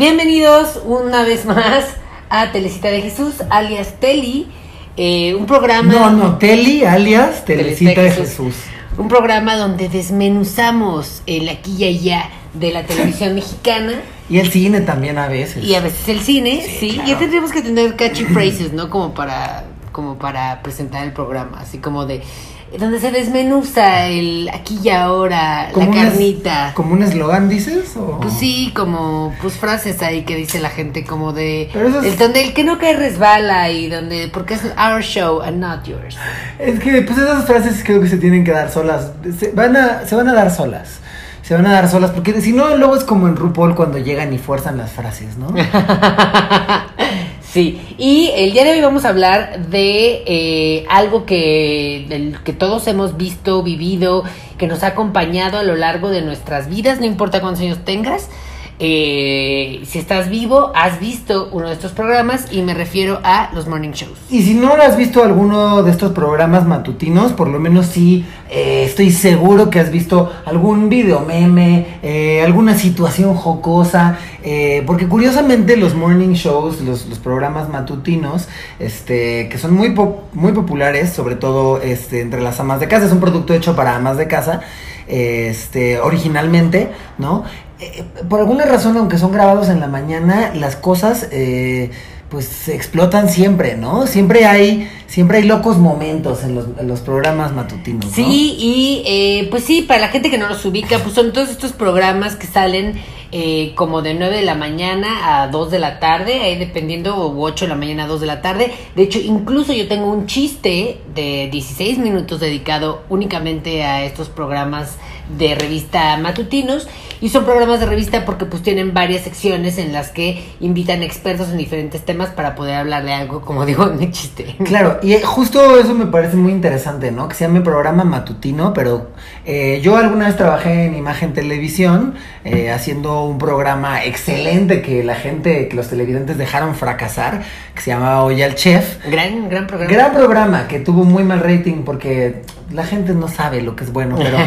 Bienvenidos una vez más a Telecita de Jesús, alias Teli, eh, un programa... No, no, Teli, alias Telecita de Jesús. Un programa donde desmenuzamos el aquí y allá de la televisión mexicana. Y el cine también a veces. Y a veces el cine, sí. Ya tendríamos que tener catchy phrases, ¿no? Como para, como para presentar el programa, así como de donde se desmenuza el aquí y ahora, la carnita. ¿Como un eslogan dices? Pues sí, como pues frases ahí que dice la gente como de el donde el que no cae resbala y donde porque es our show and not yours. Es que pues esas frases creo que se tienen que dar solas, se van a se van a dar solas. Se van a dar solas porque si no luego es como en RuPaul cuando llegan y fuerzan las frases, ¿no? Sí, y el día de hoy vamos a hablar de eh, algo que, que todos hemos visto, vivido, que nos ha acompañado a lo largo de nuestras vidas, no importa cuántos años tengas, eh, si estás vivo, has visto uno de estos programas y me refiero a los morning shows. Y si no has visto alguno de estos programas matutinos, por lo menos sí eh, estoy seguro que has visto algún video meme, eh, alguna situación jocosa, porque curiosamente los morning shows, los, los, programas matutinos, este, que son muy, muy populares, sobre todo este, entre las amas de casa, es un producto hecho para amas de casa, este, originalmente, ¿no? Eh, por alguna razón, aunque son grabados en la mañana, las cosas eh, pues se explotan siempre, ¿no? Siempre hay, siempre hay locos momentos en los, programas matutinos. ¿no? Sí, y eh, pues sí, para la gente que no los ubica, pues son todos estos programas que salen eh, como de 9 de la mañana a 2 de la tarde, ahí dependiendo, o 8 de la mañana a 2 de la tarde. De hecho, incluso yo tengo un chiste de 16 minutos dedicado únicamente a estos programas de revista matutinos. Y son programas de revista porque pues tienen varias secciones en las que invitan expertos en diferentes temas para poder hablar de algo, como digo en el chiste. Claro, y justo eso me parece muy interesante, ¿no? Que se llame programa matutino, pero eh, yo alguna vez trabajé en Imagen Televisión eh, haciendo un programa excelente que la gente, que los televidentes dejaron fracasar, que se llamaba Oye al Chef. Gran, gran programa. Gran programa que tuvo muy mal rating porque la gente no sabe lo que es bueno, pero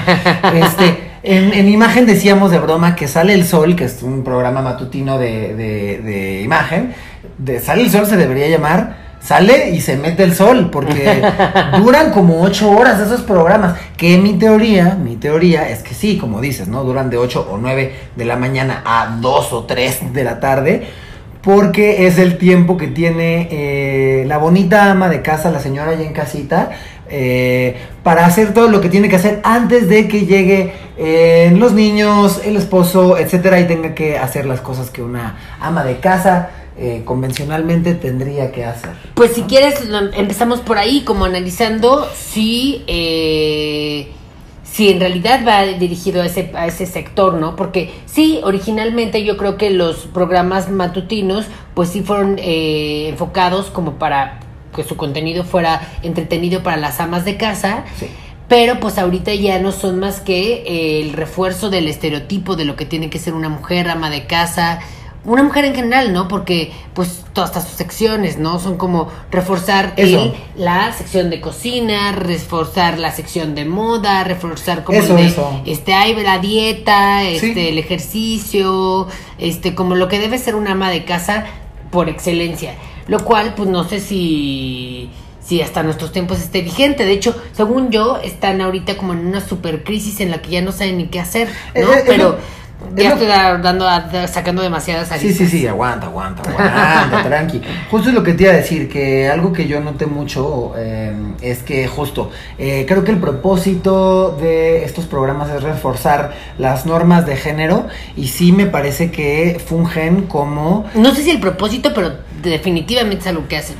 este, en, imagen decíamos de broma que Sale el Sol, que es un programa matutino de, de, de imagen, de Sale el Sol se debería llamar sale y se mete el sol, porque duran como ocho horas esos programas, que mi teoría, mi teoría es que sí, como dices, ¿no? Duran de 8 o 9 de la mañana a 2 o 3 de la tarde, porque es el tiempo que tiene eh, la bonita ama de casa, la señora ya en casita, eh, para hacer todo lo que tiene que hacer antes de que llegue eh, los niños, el esposo, etcétera, y tenga que hacer las cosas que una ama de casa eh, convencionalmente tendría que hacer. Pues si quieres, empezamos por ahí, como analizando si, eh, si en realidad va dirigido a ese, a ese sector, ¿no? Porque sí, originalmente yo creo que los programas matutinos, pues sí fueron eh, enfocados como para que su contenido fuera entretenido para las amas de casa. pero pues ahorita ya no son más que el refuerzo del estereotipo de lo que tiene que ser una mujer ama de casa, una mujer en general, ¿no? Porque pues todas estas secciones, ¿no? Son como reforzar el, la sección de cocina, reforzar la sección de moda, reforzar como eso, de, este hay la dieta, este el ejercicio, este como lo que debe ser una ama de casa por excelencia, lo cual pues no sé si si hasta nuestros tiempos esté vigente. De hecho, según yo, están ahorita como en una super crisis en la que ya no saben ni qué hacer, ¿no? Eh, eh, Pero ya estoy dando, sacando demasiadas aristas. Sí, sí, sí, aguanta, aguanta, aguanta, tranqui. Justo es lo que te iba a decir, que algo que yo noté mucho eh, es que justo, eh, creo que el propósito de estos programas es reforzar las normas de género y sí me parece que fungen como... No sé si el propósito, pero definitivamente es algo que hacen.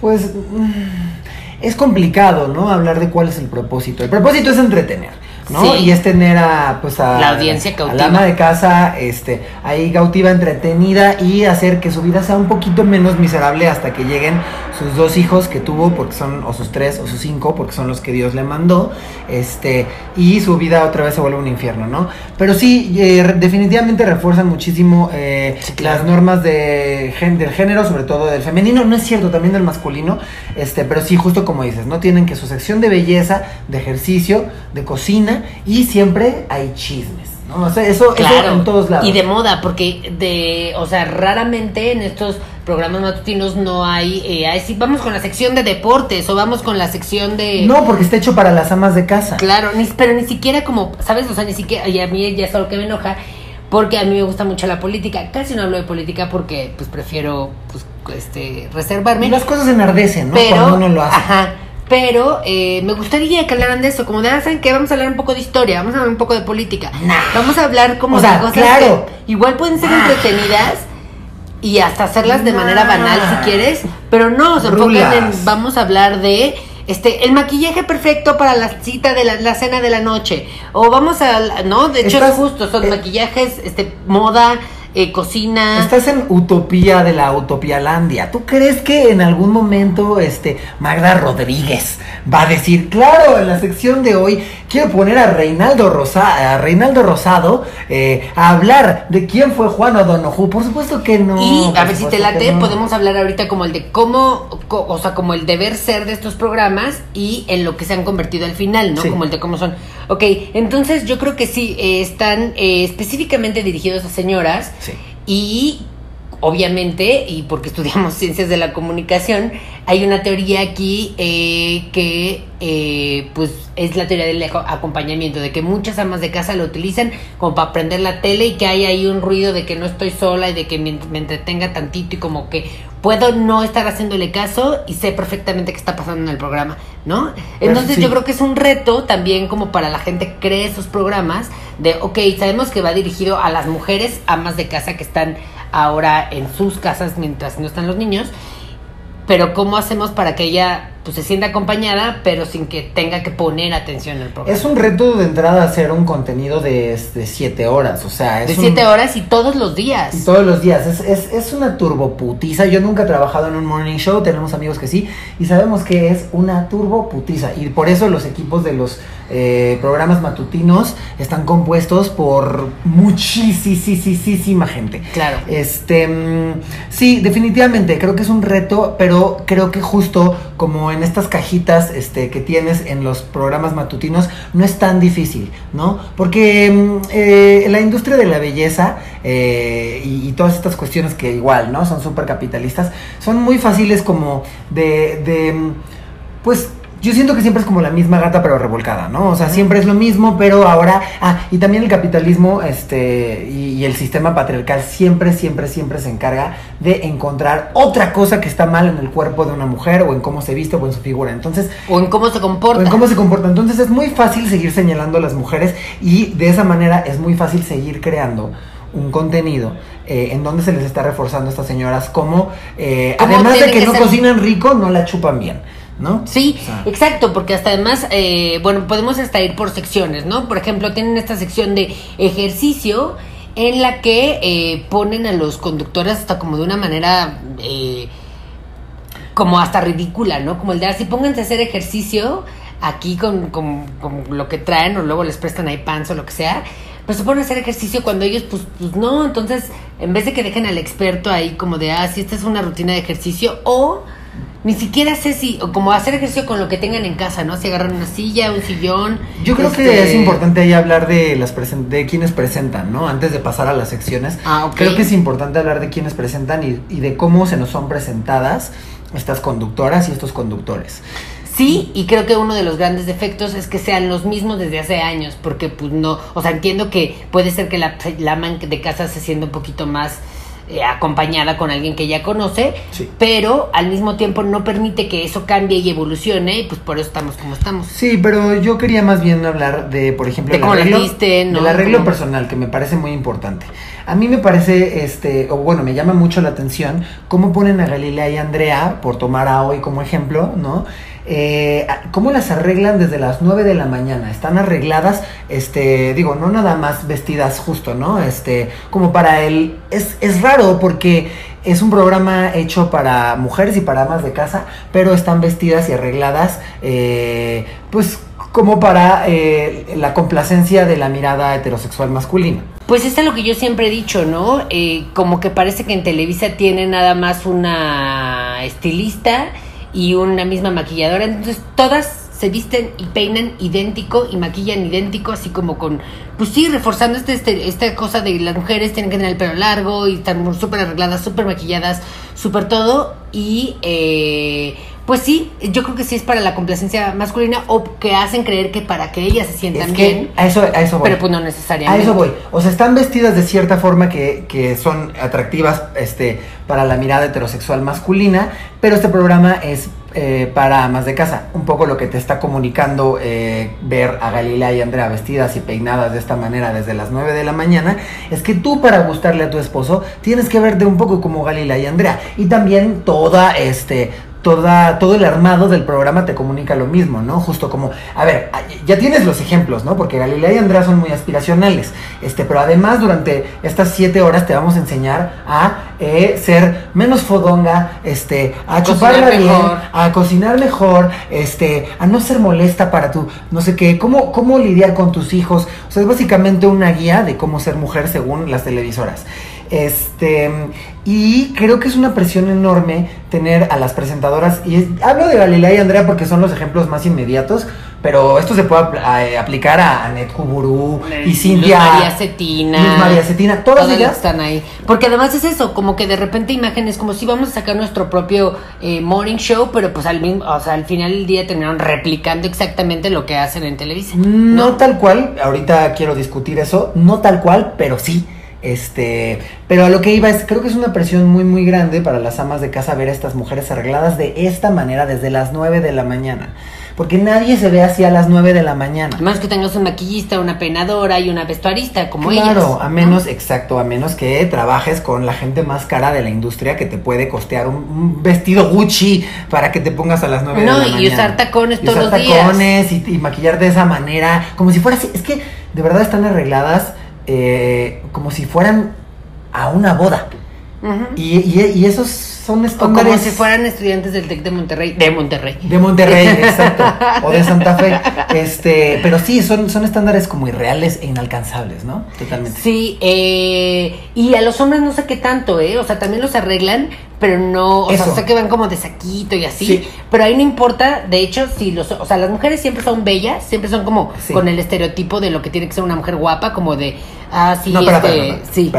Pues mm, es complicado, ¿no? Hablar de cuál es el propósito. El propósito es entretener. ¿No? Y es tener a, pues a la audiencia cautiva. la ama de casa, este, ahí cautiva, entretenida y hacer que su vida sea un poquito menos miserable hasta que lleguen sus dos hijos que tuvo, porque son, o sus tres, o sus cinco, porque son los que Dios le mandó, este, y su vida otra vez se vuelve un infierno, ¿no? Pero sí, eh, definitivamente refuerzan muchísimo eh, las normas de, del género, sobre todo del femenino, no es cierto, también del masculino, este, pero sí, justo como dices, ¿no? Tienen que su sección de belleza, de ejercicio, de cocina, y siempre hay chismes. ¿no? O sea, eso, eso Claro, en todos lados. y de moda, porque de, o sea, raramente en estos programas matutinos no hay, eh, sí, vamos con la sección de deportes o vamos con la sección de... No, porque está hecho para las amas de casa. Claro, ni, pero ni siquiera como, ¿sabes? O sea, ni siquiera, y a mí ya es algo que me enoja, porque a mí me gusta mucho la política. Casi no hablo de política porque, pues, prefiero, pues, este, reservarme. Y las cosas enardecen, ¿no? pero, Cuando uno lo hace. Ajá, pero eh, me gustaría que hablaran de eso, como de, ah, ¿saben qué? Vamos a hablar un poco de historia, vamos a hablar un poco de política. Vamos a hablar como O sea, de cosas claro. que igual pueden ser entretenidas y hasta hacerlas de manera banal si quieres, pero no, se enfocan en, vamos a hablar de... Este, el maquillaje perfecto para la cita de la, la cena de la noche. O vamos a, no, de hecho Estás- es justo, son eh, maquillajes, este, moda, eh, cocina. Estás en utopía de la utopialandia. ¿Tú crees que en algún momento este Magda Rodríguez va a decir, claro, en la sección de hoy quiero poner a Reinaldo, Rosa, a Reinaldo Rosado eh, a hablar de quién fue Juan O'Donoghue? Por supuesto que no. Y a ver si te late, no. podemos hablar ahorita como el de cómo, co- o sea, como el deber ser de estos programas y en lo que se han convertido al final, ¿no? Sí. Como el de cómo son. Ok, entonces yo creo que sí, eh, están eh, específicamente dirigidos a señoras Y obviamente, y porque estudiamos ciencias de la comunicación, hay una teoría aquí eh, que eh, pues es la teoría del aco- acompañamiento, de que muchas amas de casa lo utilizan como para prender la tele y que hay ahí un ruido de que no estoy sola y de que me, me entretenga tantito y como que puedo no estar haciéndole caso y sé perfectamente qué está pasando en el programa, ¿no? Entonces sí. yo creo que es un reto también como para la gente que cree esos programas de, ok, sabemos que va dirigido a las mujeres amas de casa que están ahora en sus casas mientras no están los niños, pero ¿cómo hacemos para que ella pues se sienta acompañada pero sin que tenga que poner atención al programa? Es un reto de entrada hacer un contenido de, de siete horas, o sea, es de un- siete horas y todos los días. Y todos los días. Es, es, es una turboputiza. Yo nunca he trabajado en un morning show. Tenemos amigos que sí. Y sabemos que es una turboputiza. Y por eso los equipos de los eh, programas matutinos están compuestos por muchísima gente. Claro. Este, mm, sí, definitivamente, creo que es un reto, pero creo que justo como en estas cajitas este, que tienes en los programas matutinos, no es tan difícil, ¿no? Porque mm, eh, la industria de la belleza eh, y, y todas estas cuestiones que igual, ¿no? Son súper capitalistas, son muy fáciles como de, de, mm, pues... Yo siento que siempre es como la misma gata pero revolcada, ¿no? O sea, siempre es lo mismo, pero ahora... Ah, y también el capitalismo este, y, y el sistema patriarcal siempre, siempre, siempre se encarga de encontrar otra cosa que está mal en el cuerpo de una mujer o en cómo se viste o en su figura. Entonces, O en cómo se comporta. o en cómo se comporta. Entonces es muy fácil seguir señalando a las mujeres y de esa manera es muy fácil seguir creando un contenido eh, en donde se les está reforzando a estas señoras como, eh, ¿Cómo además de que, que no ser? cocinan rico, no la chupan bien, ¿no? Sí, O sea, exacto, porque hasta además, eh, bueno, podemos hasta ir por secciones, ¿no? Por ejemplo, tienen esta sección de ejercicio en la que eh, ponen a los conductores hasta como de una manera eh, como hasta ridícula, ¿no? Como el de así, pónganse a hacer ejercicio aquí con, con- con lo que traen o luego les prestan ahí pants o lo que sea. Pero se ponen a hacer ejercicio cuando ellos, pues, pues no, entonces, en vez de que dejen al experto ahí como de, ah, sí, esta es una rutina de ejercicio, o ni siquiera sé si, o como hacer ejercicio con lo que tengan en casa, ¿no? Si agarran una silla, un sillón. Yo creo que este, es importante ahí hablar de las presen- de quienes presentan, ¿no? Antes de pasar a las secciones. Ah, ok. Creo que es importante hablar de quienes presentan y, y de cómo se nos son presentadas estas conductoras y estos conductores. Sí, y creo que uno de los grandes defectos es que sean los mismos desde hace años, porque pues no, o sea, entiendo que puede ser que la, la ama de casa se sienta un poquito más eh, acompañada con alguien que ya conoce, Sí. pero al mismo tiempo no permite que eso cambie y evolucione, y pues por eso estamos como estamos. Sí, pero yo quería más bien hablar de, por ejemplo, De el arreglo, del arreglo Cómo- personal, que me parece muy importante. A mí me parece, este, o bueno, me llama mucho la atención cómo ponen a Galilea y Andrea, por tomar a hoy como ejemplo, ¿no? Eh, cómo las arreglan desde las 9 de la mañana. Están arregladas, este, digo, no nada más vestidas justo, ¿no? Este, como para el... Es, es raro porque es un programa hecho para mujeres y para amas de casa, pero están vestidas y arregladas, eh, pues como para eh, la complacencia de la mirada heterosexual masculina. Pues esto es lo que yo siempre he dicho, ¿no? Eh, como que parece que en Televisa tiene nada más una estilista y una misma maquilladora, entonces todas se visten y peinan idéntico y maquillan idéntico, así como con, pues sí, reforzando este, este, esta cosa de las mujeres tienen que tener el pelo largo y están súper arregladas, súper maquilladas, súper todo. Y eh, pues sí, yo creo que sí es para la complacencia masculina o que hacen creer que para que ellas se sientan Es que bien. a eso, a eso voy. Pero pues no A necesariamente. eso voy. O sea, están vestidas de cierta forma que, que son atractivas este, para la mirada heterosexual masculina, pero este programa es eh, para amas de casa. Un poco lo que te está comunicando eh, ver a Galilea y Andrea vestidas y peinadas de esta manera desde las 9 de la mañana, es que tú para gustarle a tu esposo tienes que verte un poco como Galilea y Andrea. Y también toda este toda, todo el armado del programa te comunica lo mismo, ¿no? Justo como, a ver, ya tienes los ejemplos, ¿no? Porque Galilea y Andrea son muy aspiracionales, este, pero además durante estas siete horas te vamos a enseñar a eh, ser menos fodonga, este, a chuparla bien, mejor. a cocinar mejor, este, a no ser molesta para tu, no sé qué, cómo, cómo lidiar con tus hijos. O sea, es básicamente una guía de cómo ser mujer según las televisoras. Este, y creo que es una presión enorme tener a las presentadoras, y es- hablo de Galilea y Andrea porque son los ejemplos más inmediatos, pero esto se puede a- aplicar a Anet Kuburu y Luz Cintia. María Cetina. Luz María Cetina, todas las ellas. están ahí. Porque además es eso, como que de repente imágenes, como si vamos a sacar nuestro propio eh, morning show, pero pues al mismo, o sea, al final del día terminaron replicando exactamente lo que hacen en Televisa. No tal cual, ahorita quiero discutir eso, no tal cual, pero sí. Este, pero a lo que iba es, creo que es una presión muy muy grande para las amas de casa ver a estas mujeres arregladas de esta manera desde las 9 de la mañana. Porque nadie se ve así a las 9 de la mañana. Menos que tengas un maquillista, una peinadora y una vestuarista como claro, ellas. a menos, exacto, a menos que trabajes con la gente más cara de la industria que te puede costear un, un vestido Gucci para que te pongas a las 9 de No, la y mañana. usar tacones Y todos usar los días. tacones y, y maquillar de esa manera, como si fuera así. Es que de verdad están arregladas eh, como si fueran a una boda. Y, y- y esos son O estándares. como si fueran estudiantes del TEC de Monterrey. De Monterrey. De Monterrey, exacto. O de Santa Fe. Este, pero sí, son, son estándares como irreales e inalcanzables, ¿no? Totalmente. Sí, eh, y a los hombres no sé qué tanto, ¿eh? O sea, también los arreglan, pero no, o sea, Eso. sé que van como de saquito y así, Sí. pero ahí no importa, de hecho, si los, o sea, las mujeres siempre son bellas, siempre son como Sí. con el estereotipo de lo que tiene que ser una mujer guapa, como de, ah, sí, no, este, espera, sí.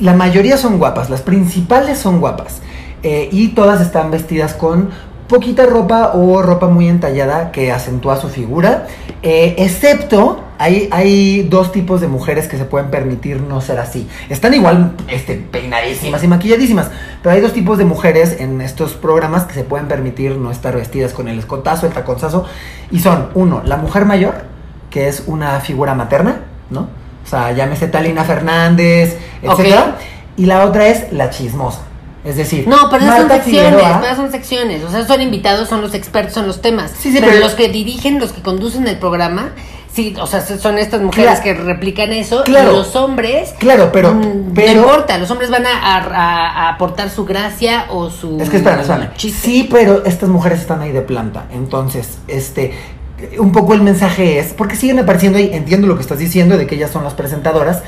La mayoría son guapas, las principales son guapas. eh, y todas están vestidas con poquita ropa o ropa muy entallada que acentúa su figura. eh, excepto, hay, hay dos tipos de mujeres que se pueden permitir no ser así. Están igual este, peinadísimas y maquilladísimas. Pero hay dos tipos de mujeres en estos programas que se pueden permitir no estar vestidas con el escotazo, el taconzazo. Y son, uno, la mujer mayor, que es una figura materna, ¿no? O sea, llámese Talina Fernández, etcétera. Y la otra es la chismosa. Es decir, No, pero esas son secciones, Figueroa- pero son secciones, o sea, son invitados, son los expertos en los temas. Sí, sí, pero, pero- los que dirigen, los que conducen el programa, sí, o sea, son estas mujeres Claro. que replican eso, Claro. y los hombres Claro, pero, Mm, pero no importa, los hombres van a, a- a aportar su gracia o su Es que espérame, espérame. Sí, pero estas mujeres están ahí de planta. Entonces, este, un poco el mensaje es, porque siguen apareciendo ahí, entiendo lo que estás diciendo de que ellas son las presentadoras,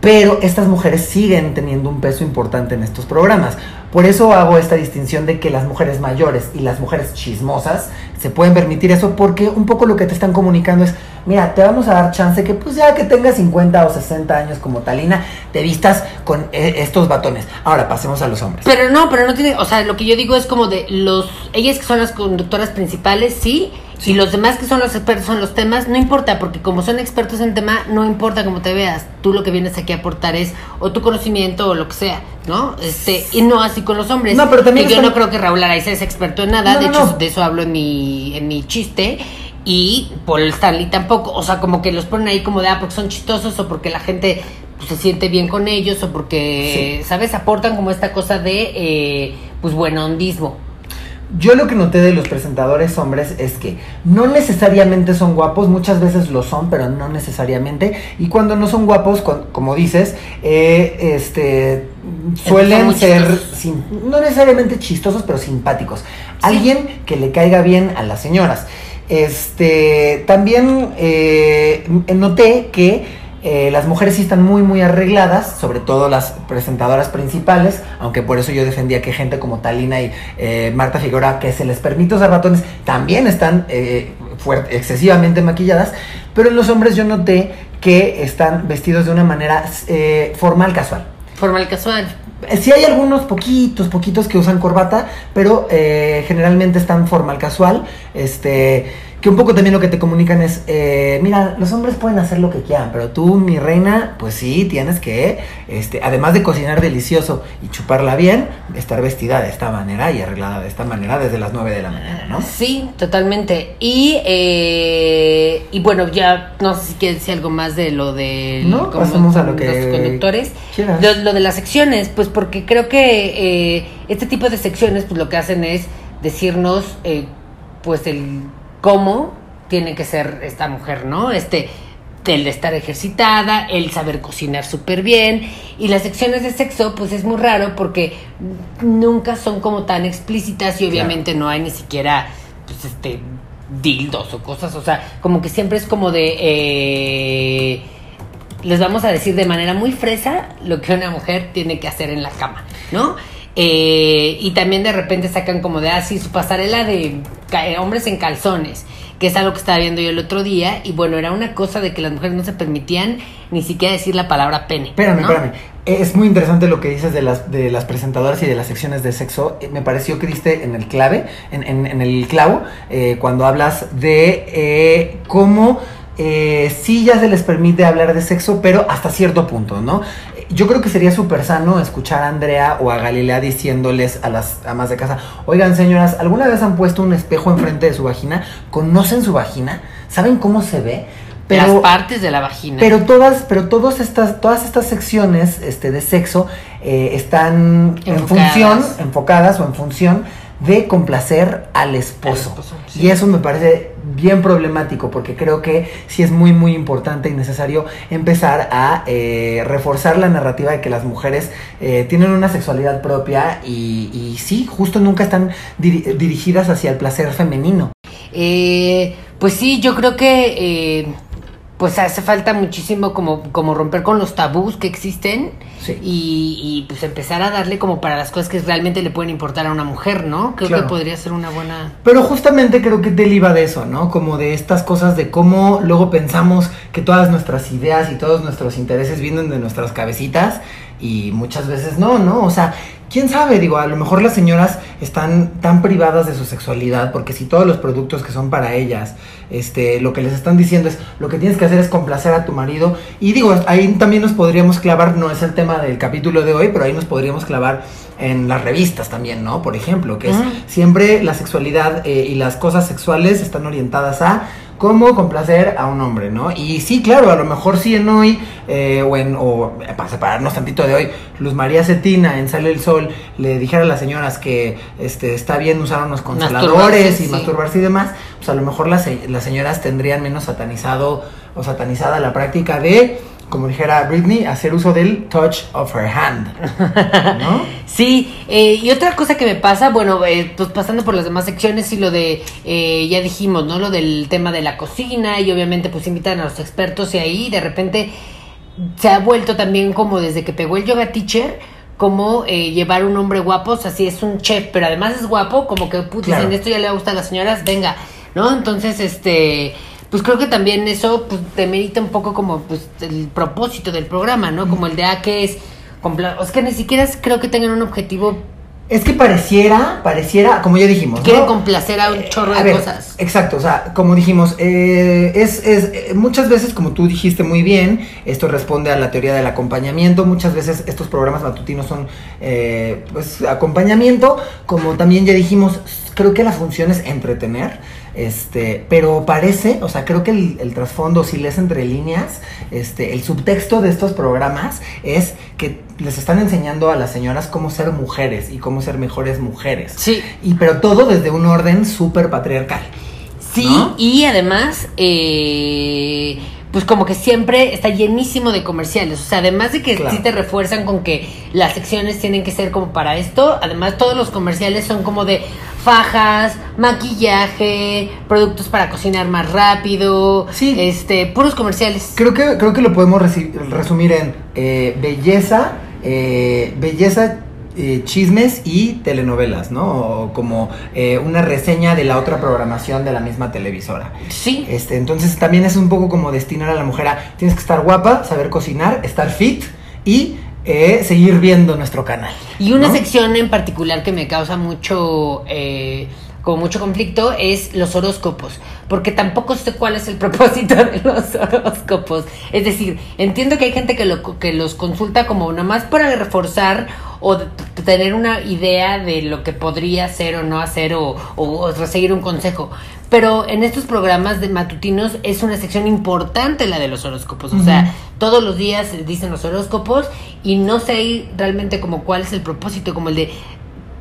pero estas mujeres siguen teniendo un peso importante en estos programas. Por eso hago esta distinción de que las mujeres mayores y las mujeres chismosas se pueden permitir eso porque un poco lo que te están comunicando es, mira, te vamos a dar chance que pues ya que tengas 50 o 60 años como Talina, te vistas con eh, estos batones. Ahora pasemos a los hombres. Pero no, pero no tiene, o sea, lo que yo digo es como de los, ellas que son las conductoras principales, sí, y los demás que son los expertos en los temas, no importa, porque como son expertos en tema, no importa cómo te veas, tú lo que vienes aquí a aportar es o tu conocimiento o lo que sea, ¿no? Este, y no así con los hombres. No, pero también Que yo no creo que Raúl Araiza es experto en nada, No, de no, hecho, no. de eso hablo en mi, en mi chiste. Y Paul Stanley tampoco, o sea, como que los ponen ahí como de, ah, porque son chistosos o porque la gente pues, se siente bien con ellos o porque, ¿sabes? Aportan como esta cosa de, eh, pues, buen hondismo. Yo lo que noté de los presentadores hombres es que no necesariamente son guapos, muchas veces lo son, pero no necesariamente. Y cuando no son guapos, como dices, eh, este suelen ser sim- no necesariamente chistosos, pero simpáticos. Alguien que le caiga bien a las señoras. Este también eh, noté que eh, las mujeres sí están muy, muy arregladas, sobre todo las presentadoras principales, aunque por eso yo defendía que gente como Talina y eh, Marta Figueroa, que se les permite usar batones, también están fuerte- excesivamente maquilladas, pero en los hombres yo noté que están vestidos de una manera formal, casual. Formal casual. Sí hay algunos poquitos, poquitos que usan corbata, pero eh, generalmente están formal casual. Este, que un poco también lo que te comunican es, eh, mira, los hombres pueden hacer lo que quieran, pero tú, mi reina, pues sí, tienes que, este, además de cocinar delicioso y chuparla bien, estar vestida de esta manera y arreglada de esta manera desde las 9 de la mañana, ¿no? Sí, totalmente. Y, eh, y bueno, ya no sé si quieres decir algo más de lo de No, pasemos a lo que los conductores. Lo, lo de las secciones, pues porque creo que eh, este tipo de secciones, pues lo que hacen es decirnos, eh, pues el cómo tiene que ser esta mujer, ¿no? Este el estar ejercitada, el saber cocinar súper bien. Y las secciones de sexo, pues es muy raro porque nunca son como tan explícitas y obviamente no hay ni siquiera, pues este, dildos o cosas. O sea, como que siempre es como de. eh, les vamos a decir de manera muy fresa lo que una mujer tiene que hacer en la cama, ¿no? Eh, y también de repente sacan como de así su pasarela de eh, hombres en calzones, que es algo que estaba viendo yo el otro día. Y bueno, era una cosa de que las mujeres no se permitían ni siquiera decir la palabra pene. Espérame, ¿no? espérame. Es muy interesante lo que dices de las, de las presentadoras y de las secciones de sexo. Eh, Me pareció que diste en el clave, en, en- en el clavo, eh, cuando hablas de eh, cómo eh, sí ya se les permite hablar de sexo, pero hasta cierto punto, ¿no? Yo creo que sería súper sano escuchar a Andrea o a Galilea diciéndoles a las amas de casa, oigan señoras, ¿alguna vez han puesto un espejo enfrente de su vagina? ¿Conocen su vagina? ¿Saben cómo se ve? Las partes de la vagina. Pero todas, pero todas estas, todas estas secciones este, de sexo eh, están en Enfocadas. función, enfocadas o en función de complacer al esposo. Al esposo, sí. Y eso me parece bien problemático porque creo que sí es muy muy importante y necesario empezar a eh, reforzar la narrativa de que las mujeres eh, tienen una sexualidad propia y, sí, justo nunca están diri- dirigidas hacia el placer femenino. Eh, pues sí, yo creo que eh, pues hace falta muchísimo como, como romper con los tabús que existen Sí. y, y, pues empezar a darle como para las cosas que realmente le pueden importar a una mujer, ¿no? Creo Claro. que podría ser una buena... Pero justamente creo que Del iba de eso, ¿no? Como de estas cosas de cómo luego pensamos que todas nuestras ideas y todos nuestros intereses vienen de nuestras cabecitas y muchas veces no, ¿no? O sea, quién sabe, digo, a lo mejor las señoras están tan privadas de su sexualidad porque si todos los productos que son para ellas, este, lo que les están diciendo es lo que tienes que hacer es complacer a tu marido y digo, ahí también nos podríamos clavar, no es el tema del capítulo de hoy, pero ahí nos podríamos clavar en las revistas también, ¿no? Por ejemplo, que es Ujú. siempre la sexualidad eh, y las cosas sexuales están orientadas a cómo complacer a un hombre, ¿no? Y sí, claro, a lo mejor sí en hoy, eh, o en, o para separarnos tantito de hoy, Luz María Cetina en Sale el Sol le dijera a las señoras que este, está bien usar unos consoladores Masturbarse, y sí. masturbarse y demás, pues a lo mejor las, las señoras tendrían menos satanizado o satanizada la práctica de, como dijera Britney, hacer uso del touch of her hand, ¿no? Sí, eh, y otra cosa que me pasa, bueno, eh, pues pasando por las demás secciones y lo de, eh, ya dijimos, ¿no? Lo del tema de la cocina y obviamente pues invitan a los expertos y ahí de repente se ha vuelto también como desde que pegó el yoga teacher, como eh, llevar un hombre guapo, o sea, si es un chef, pero además es guapo, como que putz, Claro. dicen esto ya le gusta a las señoras, venga, ¿no? Entonces, este, pues creo que también eso pues demerita un poco como pues el propósito del programa, ¿no? Como el de ah, que es sea, que ni siquiera es- creo que tengan un objetivo Es que pareciera, pareciera, como ya dijimos, quieren ¿no? complacer a un chorro A de ver, cosas. Exacto, o sea, como dijimos, eh, es, es eh, muchas veces, como tú dijiste muy bien, esto responde a la teoría del acompañamiento. Muchas veces estos programas matutinos son, eh, pues, acompañamiento. Como también ya dijimos, creo que la función es entretener. Este, pero parece, o sea, creo que el, el trasfondo, si lees entre líneas, este, el subtexto de estos programas es que les están enseñando a las señoras cómo ser mujeres y cómo ser mejores mujeres. Sí. Y pero todo desde un orden súper patriarcal. Sí, ¿no? y además, eh, pues como que siempre está llenísimo de comerciales. O sea, además de que Claro. sí te refuerzan con que las secciones tienen que ser como para esto, además todos los comerciales son como de fajas, maquillaje, productos para cocinar más rápido, Sí. este, puros comerciales. Creo que, creo que lo podemos resumir en eh, belleza, eh, belleza, eh, chismes y telenovelas, ¿no? O como eh, una reseña de la otra programación de la misma televisora. Sí. Este, entonces también es un poco como destinar a la mujer a tienes que estar guapa, saber cocinar, estar fit y eh, seguir viendo nuestro canal. Y una ¿no? sección en particular que me causa mucho, como mucho conflicto es los horóscopos, porque tampoco sé cuál es el propósito de los horóscopos. Es decir, entiendo que hay gente que, lo, que los consulta como nomás para reforzar o de- tener una idea de lo que podría ser o no hacer o, o, o seguir un consejo. Pero en estos programas de matutinos es una sección importante la de los horóscopos. O sea, todos los días dicen los horóscopos y no sé realmente como cuál es el propósito, como el de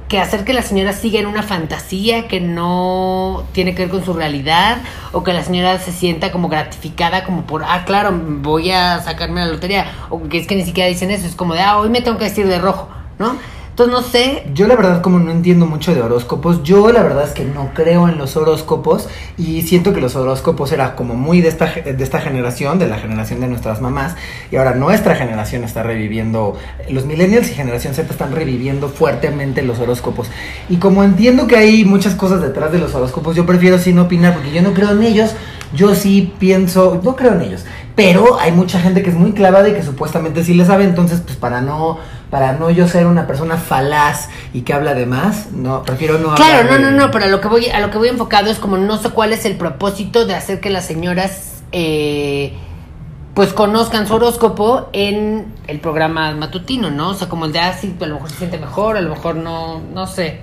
que hacer que la señora siga en una fantasía que no tiene que ver con su realidad o que la señora se sienta como gratificada como por, ah, claro, voy a sacarme la lotería o que es que ni siquiera dicen eso, es como de, ah, hoy me tengo que vestir de rojo, ¿no? Entonces no sé, Yo la verdad como no entiendo mucho de horóscopos, yo la verdad es que no creo en los horóscopos y siento que los horóscopos era como muy de esta, de esta generación, de la generación de nuestras mamás y ahora nuestra generación está reviviendo, los millennials y generación Z están reviviendo fuertemente los horóscopos. Y como entiendo que hay muchas cosas detrás de los horóscopos, yo prefiero sí no opinar porque yo no creo en ellos, yo sí pienso, no creo en ellos, pero hay mucha gente que es muy clavada y que supuestamente sí le sabe, entonces pues para no para no yo ser una persona falaz y que habla de más, no prefiero no Claro, hablar no, de- no, no, pero a lo que voy, a lo que voy enfocado es como no sé cuál es el propósito de hacer que las señoras eh, pues conozcan su horóscopo en el programa matutino, ¿no? O sea, como el de ah, sí, a lo mejor se siente mejor, a lo mejor no, no sé.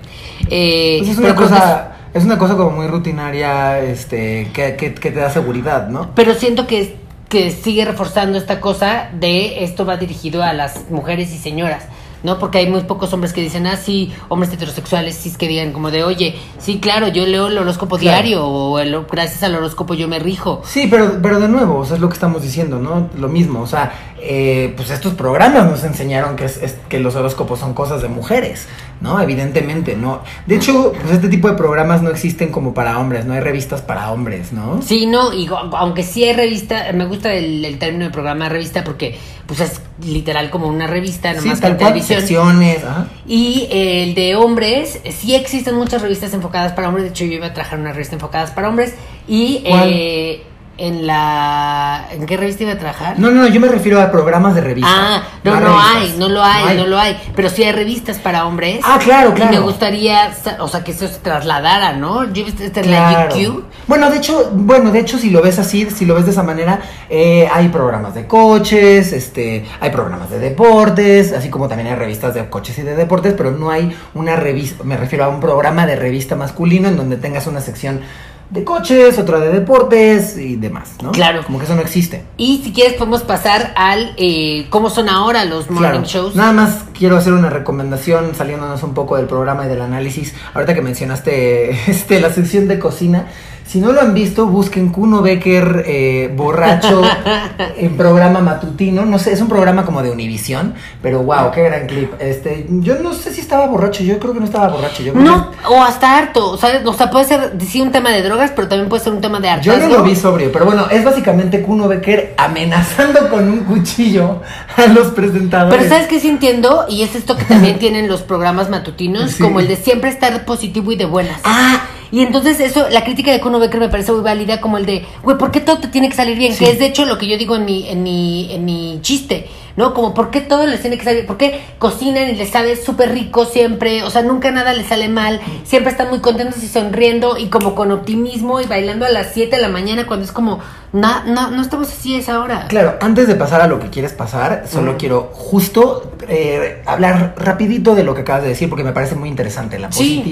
Eh, Pues es una cosa es una cosa como muy rutinaria este que, que, que te da seguridad, ¿no? Pero siento que, que sigue reforzando esta cosa de esto va dirigido a las mujeres y señoras, ¿no? Porque hay muy pocos hombres que dicen, ah, sí, hombres heterosexuales, sí, es que digan como de, oye, sí, claro, yo leo el horóscopo Claro. diario o el- gracias al horóscopo yo me rijo. Sí, pero, pero de nuevo, o sea, es lo que estamos diciendo, ¿no? Lo mismo, o sea, eh, pues estos programas nos enseñaron que, es, es- que los horóscopos son cosas de mujeres, ¿no? Evidentemente, ¿no? De hecho, pues este tipo de programas no existen como para hombres, no hay revistas para hombres, ¿no? Sí, no, y aunque sí hay revista, me gusta el, el término de programa revista porque pues es literal como una revista, Sí, nomás que tal cual, televisión. ajá. Y el de hombres, sí existen muchas revistas enfocadas para hombres. De hecho, yo iba a trabajar una revista enfocadas para hombres. Y eh, en la. ¿En qué revista iba a trabajar? No, no, yo me refiero a programas de revista. Ah, no, no hay, no lo hay, no, lo hay. Pero sí hay revistas para hombres. Ah, claro, Y claro. me gustaría, o sea, que eso se trasladara, ¿no? Yo esta es Claro. la GQ. Bueno, de hecho, bueno, de hecho, si lo ves así, si lo ves de esa manera, eh, hay programas de coches, este, hay programas de deportes, así como también hay revistas de coches y de deportes, pero no hay una revista, me refiero a un programa de revista masculino en donde tengas una sección de coches, otra de deportes y demás, ¿no? Claro. Como que eso no existe. Y si quieres, podemos pasar al. Eh, ¿Cómo son ahora los morning Claro. shows? Nada más quiero hacer una recomendación saliéndonos un poco del programa y del análisis. Ahorita que mencionaste este, la sección de cocina. Si no lo han visto, busquen Kuno Becker eh, borracho en programa matutino. No sé, es un programa como de Univisión, pero wow, qué gran clip. Este, yo no sé si estaba borracho, yo creo que no estaba borracho. Yo, No, o hasta harto, o sea, o sea, puede ser sí un tema de drogas, pero también puede ser un tema de hartazgo. yo no lo vi sobrio, pero bueno, es básicamente Kuno Becker amenazando con un cuchillo a los presentadores. Pero ¿sabes qué sí entiendo? Y es esto que también tienen los programas matutinos, Sí. como el de siempre estar positivo y de buenas. Ah, Y entonces eso, la crítica de Kuno Becker me parece muy válida, como el de, güey, ¿por qué todo te tiene que salir bien? Sí. Que es de hecho lo que yo digo en mi, en mi, en mi chiste, ¿no? Como, ¿por qué todo les tiene que salir? ¿Por qué cocinan y les sabe súper rico siempre? O sea, nunca nada les sale mal, siempre están muy contentos y sonriendo y como con optimismo y bailando a las 7 de la mañana cuando es como, no, no, no estamos así a esa hora. Claro, antes de pasar a lo que quieres pasar, solo quiero justo eh, hablar rapidito de lo que acabas de decir porque me parece muy interesante. La Sí.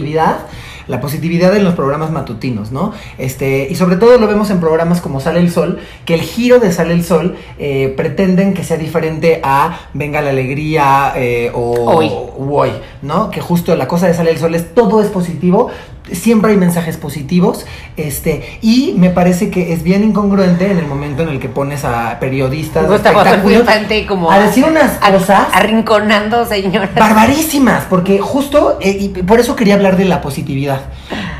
La positividad en los programas matutinos, ¿no? Este, y sobre todo lo vemos en programas como Sale el Sol, que el giro de Sale el Sol eh, pretenden que sea diferente a Venga la Alegría eh, o Hoy. u Hoy, ¿no? Que justo la cosa de Sale el Sol es todo es positivo, siempre hay mensajes positivos, este, y me parece que es bien incongruente en el momento en el que pones a periodistas de espectáculos como a decir unas cosas arrinconando señoras barbarísimas, porque justo, eh, y por eso quería hablar de la positividad,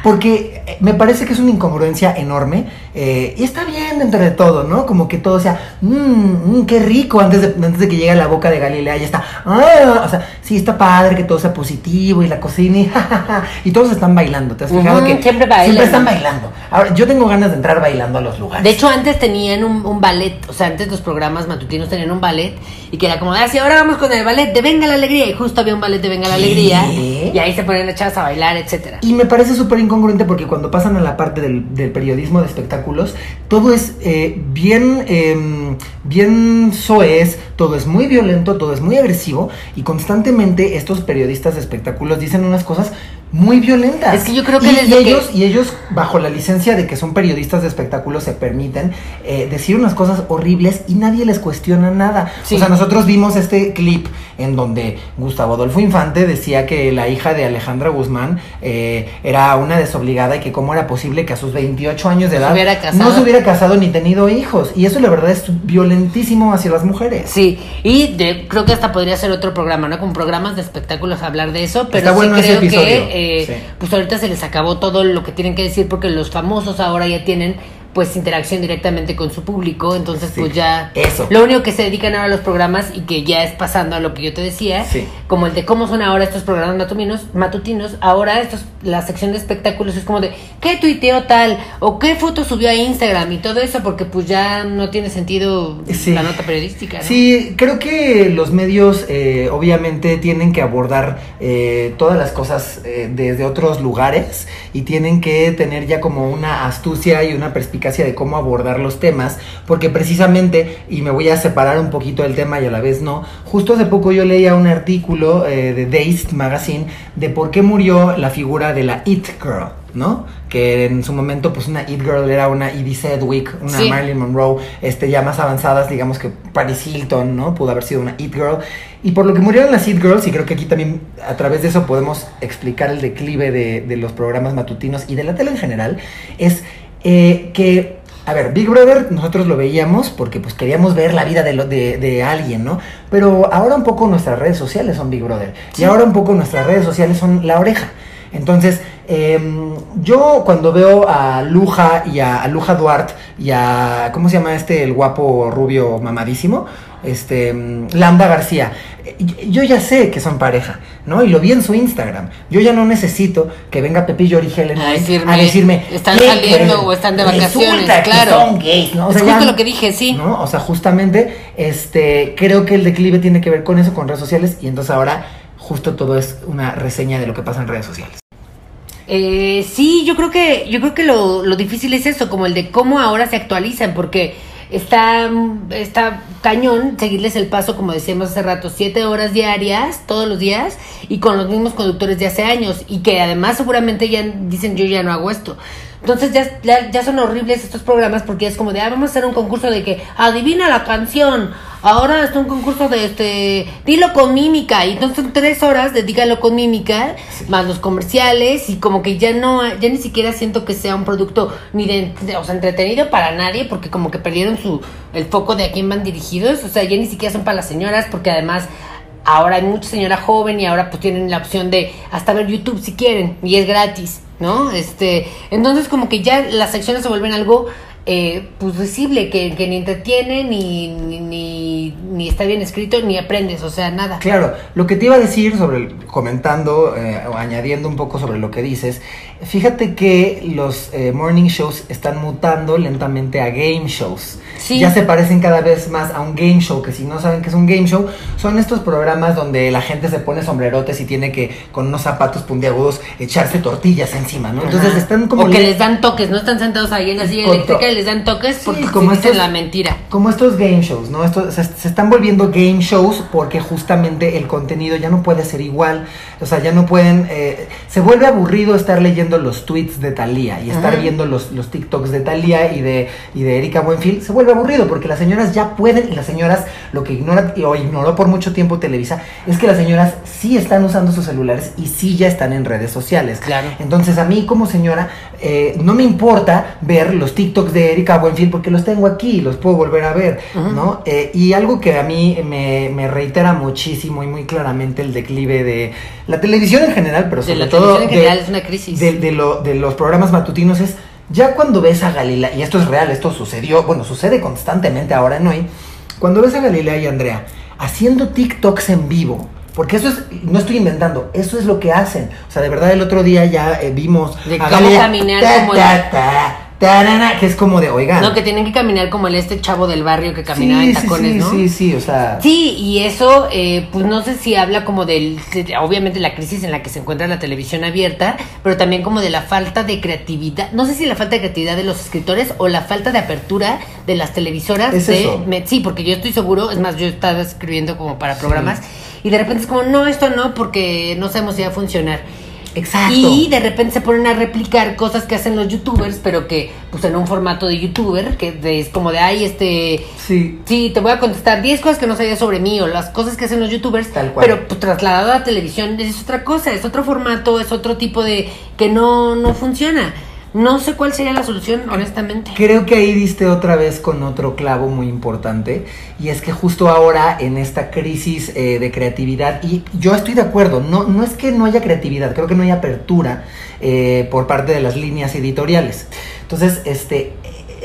porque me parece que es una incongruencia enorme, eh, y está bien dentro de todo, ¿no? Como que todo sea, mmm, qué rico, antes de, antes de que llegue a la boca de Galilea, ya está, ah, o sea, sí, está padre que todo sea positivo y la cocina y, y todos están bailando, ¿te has fijado que siempre, siempre están bailando? Ahora, yo tengo ganas de entrar bailando a los lugares. De hecho, antes tenían un, ballet, o sea, antes los programas matutinos tenían un ballet y que era como, así, ah, ahora vamos con el ballet de Venga la Alegría, y justo había un ballet de Venga la Alegría, y ahí se ponen las chavas a bailar, etcétera. Y me parece súper incongruente porque cuando pasan a la parte del, del periodismo de espectáculos, todo es eh, bien, eh, bien soez, todo es muy violento, todo es muy agresivo, y constantemente estos periodistas de espectáculos dicen unas cosas muy violentas. Es que yo creo que y, ellos y ellos bajo la licencia de que son periodistas de espectáculos se permiten eh, decir unas cosas horribles y nadie les cuestiona nada. O sea, nosotros vimos este clip en donde Gustavo Adolfo Infante decía que la hija de Alejandra Guzmán eh, era una desobligada y que cómo era posible que a sus 28 años de edad no se hubiera casado ni tenido hijos. Y eso la verdad es violentísimo hacia las mujeres. Sí, y creo que hasta podría ser otro programa, ¿no? Con programas de espectáculos hablar de eso, pero Está bueno creo ese episodio. que pues ahorita se les acabó todo lo que tienen que decir porque los famosos ahora ya tienen pues interacción directamente con su público, entonces pues ya eso. Lo único que se dedican ahora a los programas y que ya es pasando a lo que yo te decía, como el de cómo son ahora estos programas matutinos, matutinos, ahora estos la sección de espectáculos es como de qué tuiteó tal o qué foto subió a Instagram y todo eso porque pues ya no tiene sentido la nota periodística. ¿no? Sí, creo que los medios eh, obviamente tienen que abordar eh, todas las cosas eh, desde otros lugares y tienen que tener ya como una astucia y una perspicacia de cómo abordar los temas, porque precisamente, y me voy a separar un poquito del tema y a la vez no, justo hace poco yo leía un artículo eh, de Dazed Magazine de por qué murió la figura de la It Girl. ¿no? Que en su momento, pues una It Girl era una Edie Sedgwick, una Marilyn Monroe, este, ya más avanzadas, digamos que Paris Hilton, ¿no? Pudo haber sido una It Girl. Y por lo que murieron las It Girls, y creo que aquí también a través de eso podemos explicar el declive de, de los programas matutinos y de la tele en general, es eh, que, a ver, Big Brother nosotros lo veíamos porque pues queríamos ver la vida de, de, alguien, ¿no? Pero ahora un poco nuestras redes sociales son Big Brother. Y ahora un poco nuestras redes sociales son la oreja. Entonces, em, yo cuando veo a Luja y a, a, Luja Duarte y a, ¿cómo se llama este, el guapo rubio mamadísimo? Este, Lambda García. Yo ya sé que son pareja, ¿no? Y lo vi en su Instagram. Yo ya no necesito que venga Pepillo Origel a decirme, a decirme están saliendo o están de vacaciones, claro. son gays, ¿no? O sea, justo lo que dije, sí. ¿no? O sea, justamente, este, creo que el declive tiene que ver con eso, con redes sociales, y entonces ahora justo todo es una reseña de lo que pasa en redes sociales. Eh, sí, yo creo que, yo creo que lo, lo difícil es eso, como el de cómo ahora se actualizan, porque está, está cañón seguirles el paso, como decíamos hace rato, siete horas diarias, todos los días, y con los mismos conductores de hace años, y que además seguramente ya dicen yo ya no hago esto. Entonces ya, ya, son horribles estos programas porque es como de, ah, vamos a hacer un concurso de que adivina la canción. Ahora es un concurso de este, dilo con mímica. Y entonces son tres horas de dígalo con mímica, más los comerciales y como que ya no, ya ni siquiera siento que sea un producto ni de, o sea, entretenido para nadie porque como que perdieron su, el foco de a quién van dirigidos. O sea, ya ni siquiera son para las señoras porque además ahora hay mucha señora joven y ahora pues tienen la opción de hasta ver YouTube si quieren y es gratis. ¿no? Este, entonces como que ya las secciones se vuelven algo eh, pues visible, que, que ni entretiene, ni, ni, ni, está bien escrito, ni aprendes, o sea, nada. Claro, lo que te iba a decir sobre, comentando eh, o añadiendo un poco sobre lo que dices, fíjate que los eh, morning shows están mutando lentamente a game shows. Ya se parecen cada vez más a un game show, que si no saben que es un game show, son estos programas donde la gente se pone sombrerotes y tiene que, con unos zapatos puntiagudos, echarse tortillas encima, ¿no? Entonces están como... O que les dan toques, no están sentados ahí en la silla eléctrica les dan toques Sí, porque como se dicen estos- la mentira. Como estos game shows, ¿no? Esto, se, se están volviendo game shows porque justamente el contenido ya no puede ser igual. O sea, ya no pueden. eh, se vuelve aburrido estar leyendo los tweets de Thalía y estar Ajá. viendo los, los TikToks de Thalía y de, y de Erika Buenfil. Se vuelve aburrido porque las señoras ya pueden y las señoras lo que ignoran o ignoró por mucho tiempo Televisa es que las señoras sí están usando sus celulares y sí ya están en redes sociales. Claro. Entonces a mí como señora eh, no me importa ver los TikToks de Erika Buenfil porque los tengo aquí, los puedo volver a ver. ¿no? Eh, y algo que a mí me, me reitera muchísimo y muy claramente el declive de la televisión en general, pero De sobre la todo televisión en de- general es una crisis. de, de lo- de los programas matutinos es ya cuando ves a Galilea, y esto es real, esto sucedió, bueno, sucede constantemente ahora en hoy, cuando ves a Galilea y Andrea haciendo TikToks en vivo, porque eso es, no estoy inventando, eso es lo que hacen. O sea, de verdad el otro día ya eh, vimos De a cómo Galilea, caminar ta, como ta, que es como de, oigan. No, que tienen que caminar como el este chavo del barrio que caminaba sí, en sí, tacones, sí, ¿no? sí, sí, o sea, Sí, y eso, eh, pues no sé si habla como del, de- obviamente la crisis en la que se encuentra la televisión abierta, pero también como de la falta de creatividad, no sé si la falta de creatividad de los escritores o la falta de apertura de las televisoras. Es de, eso. me- sí, porque yo estoy seguro, es más, yo estaba escribiendo como para programas y de repente es como, no, esto no, porque no sabemos si va a funcionar. Exacto. Y de repente se ponen a replicar cosas que hacen los youtubers, pero que pues en un formato de youtuber, que de- es como de, ay, este, Sí, Sí, te voy a contestar 10 cosas que no sabías sobre mí o las cosas que hacen los youtubers, Tal cual. pero pues, trasladado a la televisión es otra cosa, es otro formato, es otro tipo de que no no funciona. No sé cuál sería la solución, honestamente. Creo que ahí diste otra vez con otro clavo muy importante y es que justo ahora en esta crisis eh, de creatividad y yo estoy de acuerdo, no, no es que no haya creatividad, creo que no hay apertura eh, por parte de las líneas editoriales. Entonces, este,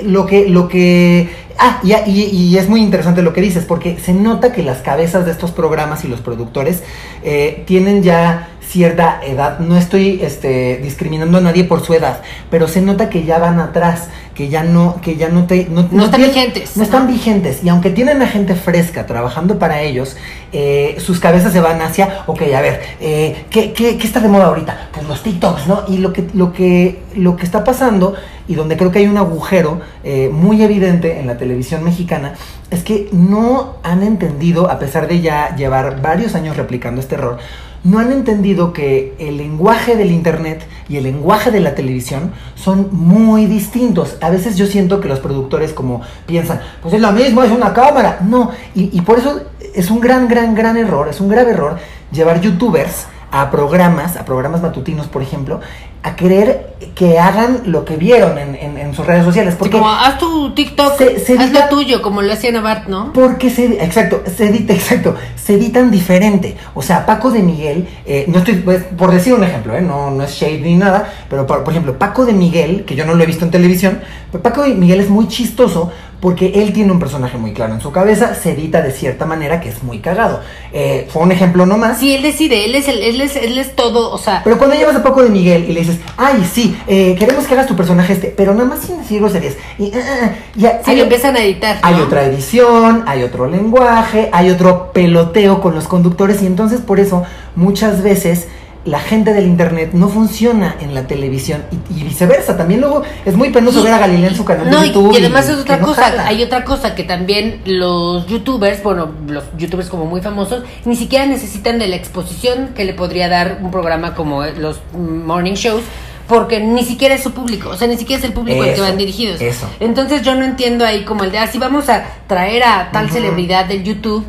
lo que, lo que, ah, y, y- y es muy interesante lo que dices porque se nota que las cabezas de estos programas y los productores eh, tienen ya cierta edad. No estoy este, discriminando a nadie por su edad, pero se nota que ya van atrás, que ya no, que ya no te, no, No están tienen- vigentes. No están vigentes. Y aunque tienen a gente fresca trabajando para ellos, eh, sus cabezas se van hacia, ok, a ver, eh, ¿qué, qué, qué está de moda ahorita? Pues los TikToks, ¿no? Y lo que, lo que, lo que está pasando, y donde creo que hay un agujero eh, muy evidente en la televisión mexicana, es que no han entendido, a pesar de ya llevar varios años replicando este error, no han entendido que el lenguaje del internet y el lenguaje de la televisión son muy distintos. A veces yo siento que los productores como piensan, pues es lo mismo, es una cámara. No, y, y por eso es un gran, gran, gran error, es un grave error llevar youtubers a programas, a programas matutinos, por ejemplo, a querer que hagan lo que vieron en, en- en sus redes sociales. Porque como, haz tu TikTok, Se- se haz lo tuyo, como lo hacía Navart, ¿no? porque se, exacto, se edita, exacto, se editan diferente. O sea, Paco de Miguel, eh, no estoy, pues, por decir un ejemplo, eh, no, no es shade ni nada, pero por, por ejemplo, Paco de Miguel, que yo no lo he visto en televisión, pero Paco de Miguel es muy chistoso porque él tiene un personaje muy claro en su cabeza, se edita de cierta manera que es muy cagado. Eh, fue un ejemplo nomás. Sí, él decide, él es, el, él es, él es todo, o sea, Pero cuando llevas a Paco de Miguel y le dices, ay, sí, eh, queremos que hagas tu personaje este, pero nada más sin decir groserías. Y, ah, ya, sí, hay- lo empiezan a editar. hay otra edición, hay otro lenguaje, hay otro peloteo con los conductores y entonces por eso muchas veces la gente del internet no funciona en la televisión y, y viceversa. También luego es muy penoso Y- ver a Galilea en su canal No, de YouTube. y además y es otra no cosa, hay otra cosa que también los youtubers, bueno, los youtubers como muy famosos, ni siquiera necesitan de la exposición que le podría dar un programa como los morning shows, porque ni siquiera es su público, o sea, ni siquiera es el público al que Eso, van dirigidos. eso. Entonces yo no entiendo ahí como el de, así vamos a traer a tal celebridad del YouTube,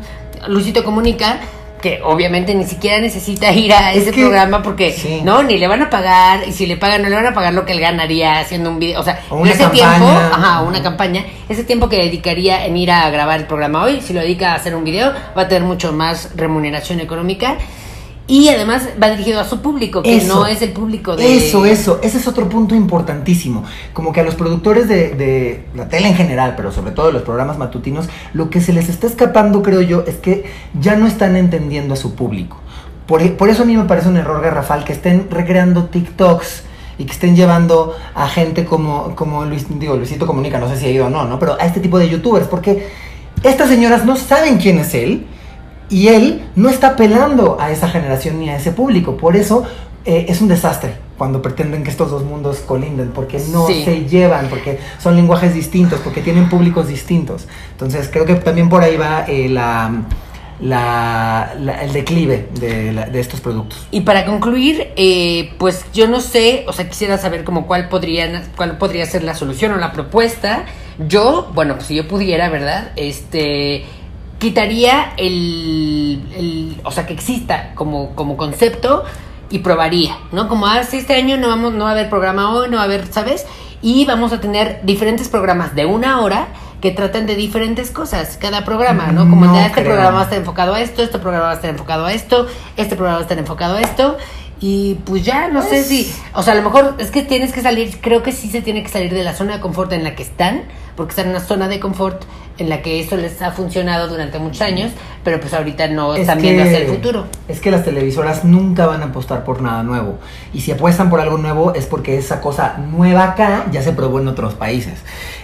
Luisito Comunica, que obviamente ni siquiera necesita ir a Es ese que- programa porque sí. no, ni le van a pagar, y si le pagan, no le van a pagar lo que él ganaría haciendo un video, o sea, O ese campaña. tiempo, ajá, una campaña, ese tiempo que dedicaría en ir a grabar el programa hoy, si lo dedica a hacer un video, va a tener mucho más remuneración económica y además va dirigido a su público, que Eso. no es el público de... Eso, eso, ese es otro punto importantísimo. Como que a los productores de, de la tele en general, pero sobre todo de los programas matutinos, lo que se les está escapando, creo yo, es que ya no están entendiendo a su público. Por, por eso a mí me parece un error garrafal que estén recreando TikToks y que estén llevando a gente como, como Luis, digo, Luisito Comunica, no sé si ha ido o no, ¿no? Pero a este tipo de youtubers, porque estas señoras no saben quién es él y él no está apelando a esa generación ni a ese público. Por eso eh, es un desastre. cuando pretenden que estos dos mundos colinden, porque no Sí. se llevan, porque son lenguajes distintos, porque tienen públicos distintos. Entonces creo que también por ahí va eh, la, la- la- el declive de, la- de estos productos. Y para concluir, eh, pues yo no sé, o sea, quisiera saber como cuál podrían, cuál podría ser la solución o la propuesta. Yo, bueno, si yo pudiera, ¿verdad? Este quitaría el, el- o sea, que exista como, como concepto y probaría, ¿no? Como ah, sí, este año no vamos, no va a haber programa hoy, no va a haber, ¿sabes? Y vamos a tener diferentes programas de una hora que tratan de diferentes cosas, cada programa, ¿no? Como No ya este creo. programa va a estar enfocado a esto, este programa va a estar enfocado a esto, este programa va a estar enfocado a esto. Y pues ya, no sé Pues- si, o sea, a lo mejor es que tienes que salir, creo que sí se tiene que salir de la zona de confort en la que están, porque están en una zona de confort en la que eso les ha funcionado durante muchos años, pero pues ahorita no Es están que- viendo hacia el futuro. Es que las televisoras nunca van a apostar por nada nuevo. Y si apuestan por algo nuevo es porque esa cosa nueva acá ya se probó en otros países.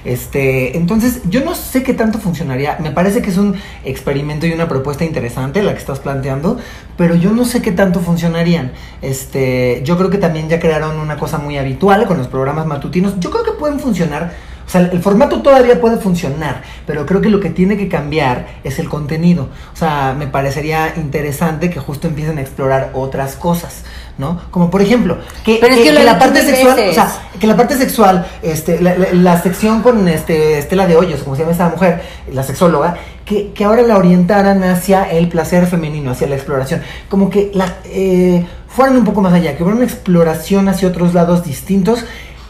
Este, entonces, yo no sé qué tanto funcionaría. Me parece que es un experimento y una propuesta interesante la que estás planteando, pero yo no sé qué tanto funcionarían. Este, yo creo que también ya crearon una cosa muy habitual con los programas matutinos. Yo creo que pueden funcionar. O sea, el formato todavía puede funcionar, pero creo que lo que tiene que cambiar es el contenido. O sea, me parecería interesante que justo empiecen a explorar otras cosas, ¿no? Como por ejemplo, que, Pero es que lo he la parte sexual, veces. o sea, que la parte sexual, este, la, la- la sección con este Estela de Hoyos, como se llama esta mujer, la sexóloga, que, que ahora la orientaran hacia el placer femenino, hacia la exploración, como que la eh, fueran un poco más allá, que hubiera una exploración hacia otros lados distintos.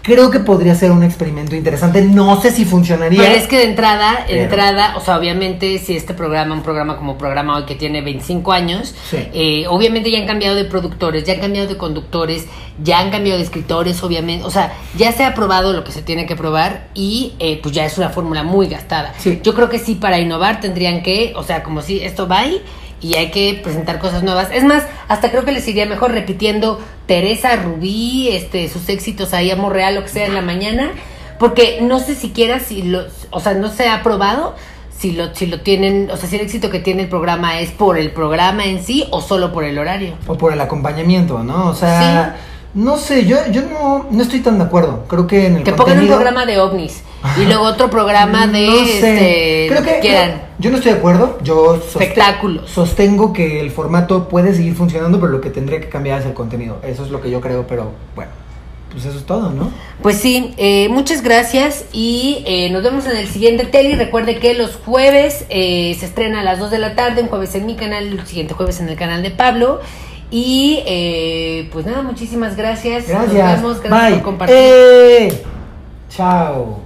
Creo que podría ser un experimento interesante. No sé si funcionaría. Pero es que de entrada, de entrada, o sea, obviamente si este programa, un programa como programa hoy que tiene 25 años, Sí. eh, obviamente ya han cambiado de productores, ya han cambiado de conductores, ya han cambiado de escritores, obviamente, o sea, ya se ha probado lo que se tiene que probar y eh, pues ya es una fórmula muy gastada. Sí. Yo creo que sí, para innovar tendrían que, o sea, como si esto va ahí y hay que presentar cosas nuevas. Es más, hasta creo que les iría mejor repitiendo Teresa, Rubí, este, sus éxitos ahí, Amor Real, lo que sea en la mañana, porque no sé siquiera si lo, o sea, no se ha probado si lo, si lo tienen, o sea, si el éxito que tiene el programa es por el programa en sí o solo por el horario. O por el acompañamiento, ¿no? O sea, no sé, yo, yo no, no estoy tan de acuerdo. Creo que en el Que pongan un programa de ovnis y luego otro programa de, No sé. este, Creo que quieran. yo, no estoy de acuerdo. Yo sost- Espectáculos. sostengo que el formato puede seguir funcionando, pero lo que tendría que cambiar es el contenido. Eso es lo que yo creo, pero bueno, pues eso es todo, ¿no? Pues sí, eh, muchas gracias y eh, nos vemos en el siguiente tele. Recuerde que los jueves eh, se estrena a las 2 de la tarde, un jueves en mi canal, el siguiente jueves en el canal de Pablo. Y eh, pues nada, muchísimas gracias. Gracias. Nos vemos, gracias Bye. por compartir. ¡Eh! Chao.